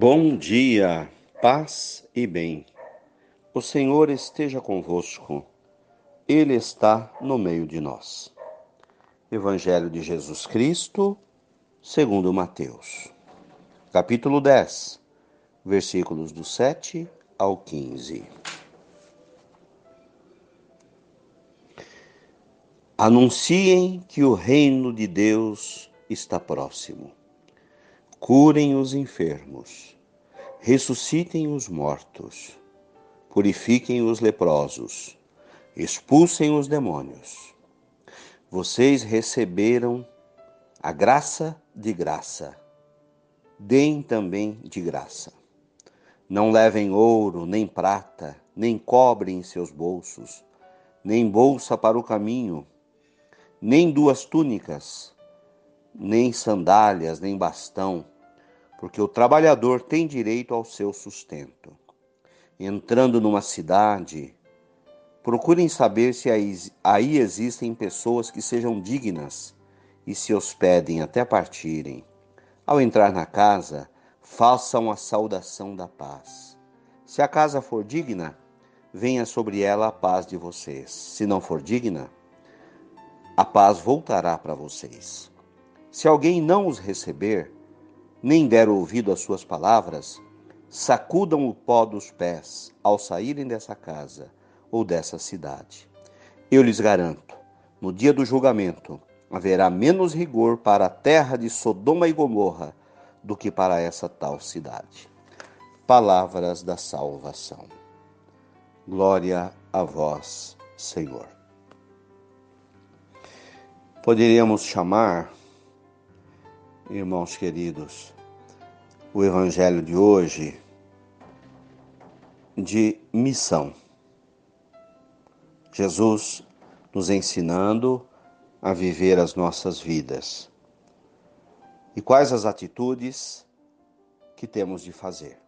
Bom dia, paz e bem. O Senhor esteja convosco, Ele está no meio de nós. Evangelho de Jesus Cristo, segundo Mateus, capítulo 10, versículos do 7 ao 15. Anunciem que o reino de Deus está próximo curem os enfermos, ressuscitem os mortos, purifiquem os leprosos, expulsem os demônios. Vocês receberam a graça de graça, deem também de graça. Não levem ouro, nem prata, nem cobre em seus bolsos, nem bolsa para o caminho, nem duas túnicas nem sandálias, nem bastão, porque o trabalhador tem direito ao seu sustento. Entrando numa cidade, procurem saber se aí existem pessoas que sejam dignas e se hospedem até partirem. Ao entrar na casa, façam a saudação da paz. Se a casa for digna, venha sobre ela a paz de vocês. Se não for digna, a paz voltará para vocês. Se alguém não os receber, nem der ouvido às suas palavras, sacudam o pó dos pés ao saírem dessa casa ou dessa cidade. Eu lhes garanto, no dia do julgamento, haverá menos rigor para a terra de Sodoma e Gomorra do que para essa tal cidade. Palavras da salvação. Glória a vós, Senhor. Poderíamos chamar irmãos queridos, o Evangelho de hoje de missão. Jesus nos ensinando a viver as nossas vidas. E quais as atitudes que temos de fazer?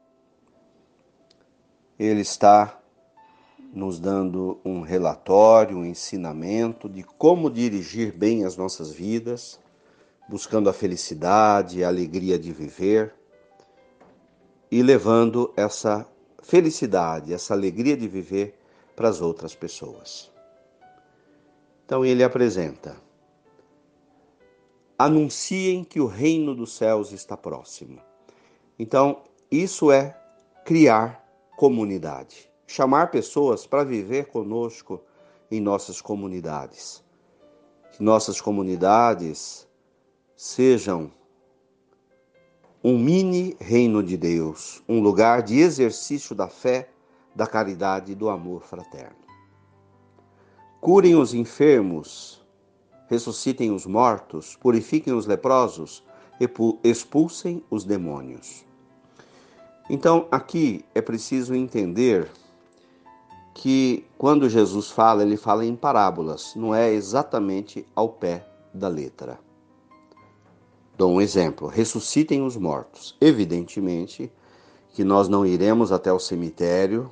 Ele está nos dando um relatório, um ensinamento de como dirigir bem as nossas vidas buscando a felicidade, a alegria de viver e levando essa felicidade, essa alegria de viver para as outras pessoas. Então ele apresenta: anunciem que o reino dos céus está próximo. Então, isso é criar comunidade, chamar pessoas para viver conosco em nossas comunidades. Nossas comunidades sejam um mini reino de Deus, um lugar de exercício da fé, da caridade e do amor fraterno. Curem os enfermos, ressuscitem os mortos, purifiquem os leprosos, expulsem os demônios. Então, aqui é preciso entender que quando Jesus fala, ele fala em parábolas, não é exatamente ao pé da letra. Dou um exemplo: ressuscitem os mortos. Evidentemente que nós não iremos até o cemitério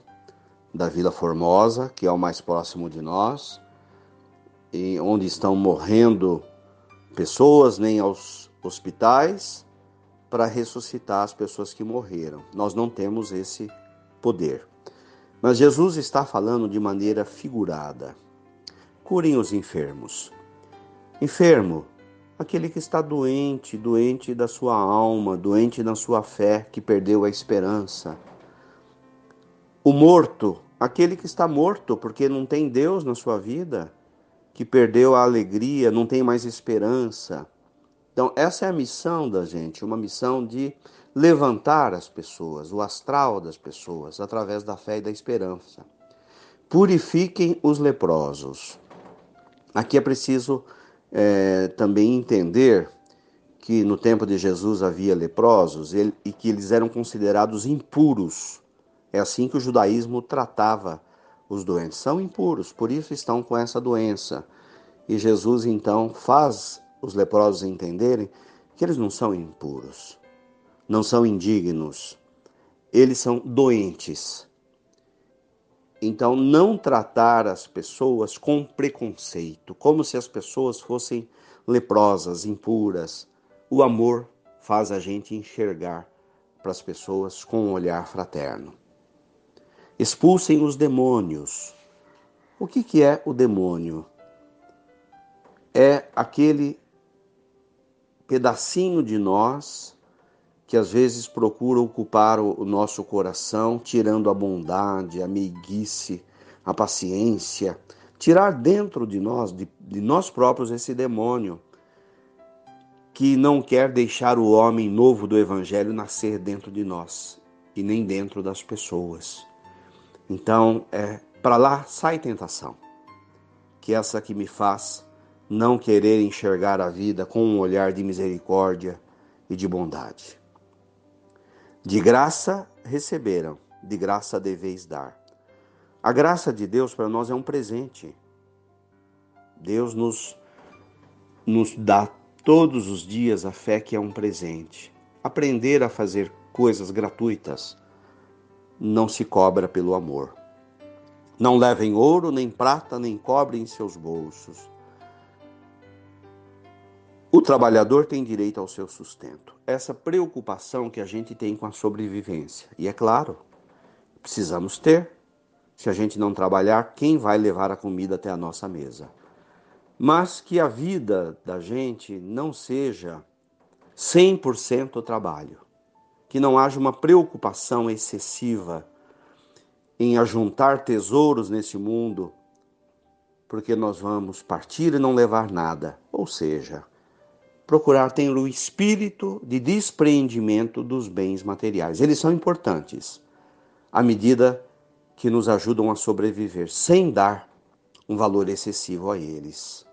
da Vila Formosa, que é o mais próximo de nós, e onde estão morrendo pessoas, nem aos hospitais, para ressuscitar as pessoas que morreram. Nós não temos esse poder. Mas Jesus está falando de maneira figurada. Curem os enfermos. Enfermo aquele que está doente, doente da sua alma, doente na sua fé, que perdeu a esperança. O morto, aquele que está morto porque não tem Deus na sua vida, que perdeu a alegria, não tem mais esperança. Então, essa é a missão da gente, uma missão de levantar as pessoas, o astral das pessoas, através da fé e da esperança. Purifiquem os leprosos. Aqui é preciso é, também entender que no tempo de Jesus havia leprosos ele, e que eles eram considerados impuros. É assim que o judaísmo tratava os doentes. São impuros, por isso estão com essa doença. E Jesus então faz os leprosos entenderem que eles não são impuros, não são indignos, eles são doentes. Então, não tratar as pessoas com preconceito, como se as pessoas fossem leprosas, impuras. O amor faz a gente enxergar para as pessoas com um olhar fraterno. Expulsem os demônios. O que, que é o demônio? É aquele pedacinho de nós que às vezes procura ocupar o nosso coração, tirando a bondade, a meiguice, a paciência, tirar dentro de nós, de, de nós próprios, esse demônio que não quer deixar o homem novo do Evangelho nascer dentro de nós e nem dentro das pessoas. Então, é para lá sai tentação, que essa que me faz não querer enxergar a vida com um olhar de misericórdia e de bondade. De graça receberam, de graça deveis dar. A graça de Deus para nós é um presente. Deus nos, nos dá todos os dias a fé que é um presente. Aprender a fazer coisas gratuitas não se cobra pelo amor. Não levem ouro, nem prata, nem cobre em seus bolsos. O trabalhador tem direito ao seu sustento. Essa preocupação que a gente tem com a sobrevivência. E é claro, precisamos ter. Se a gente não trabalhar, quem vai levar a comida até a nossa mesa? Mas que a vida da gente não seja 100% trabalho. Que não haja uma preocupação excessiva em ajuntar tesouros nesse mundo, porque nós vamos partir e não levar nada. Ou seja, procurar ter o espírito de despreendimento dos bens materiais. Eles são importantes à medida que nos ajudam a sobreviver, sem dar um valor excessivo a eles.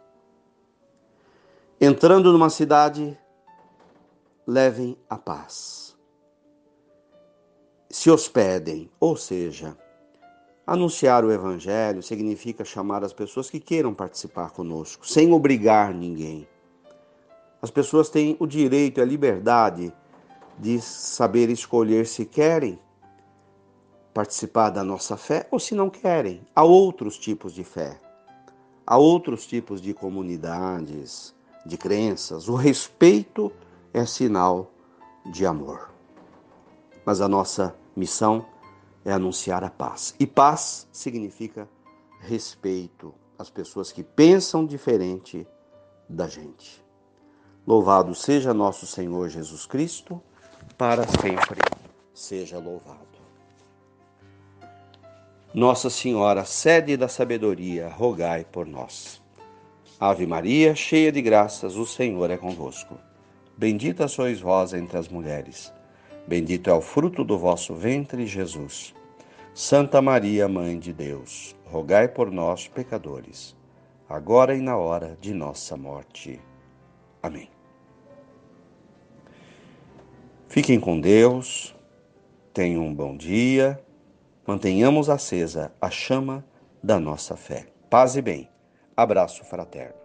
Entrando numa cidade, levem a paz. Se hospedem, ou seja, anunciar o Evangelho significa chamar as pessoas que queiram participar conosco, sem obrigar ninguém as pessoas têm o direito e a liberdade de saber escolher se querem participar da nossa fé ou se não querem. Há outros tipos de fé, há outros tipos de comunidades, de crenças. O respeito é sinal de amor. Mas a nossa missão é anunciar a paz. E paz significa respeito às pessoas que pensam diferente da gente. Louvado seja nosso Senhor Jesus Cristo, para sempre seja louvado. Nossa Senhora, sede da sabedoria, rogai por nós. Ave Maria, cheia de graças, o Senhor é convosco. Bendita sois vós entre as mulheres. Bendito é o fruto do vosso ventre, Jesus. Santa Maria, Mãe de Deus, rogai por nós, pecadores, agora e na hora de nossa morte. Amém. Fiquem com Deus, tenham um bom dia, mantenhamos acesa a chama da nossa fé. Paz e bem. Abraço fraterno.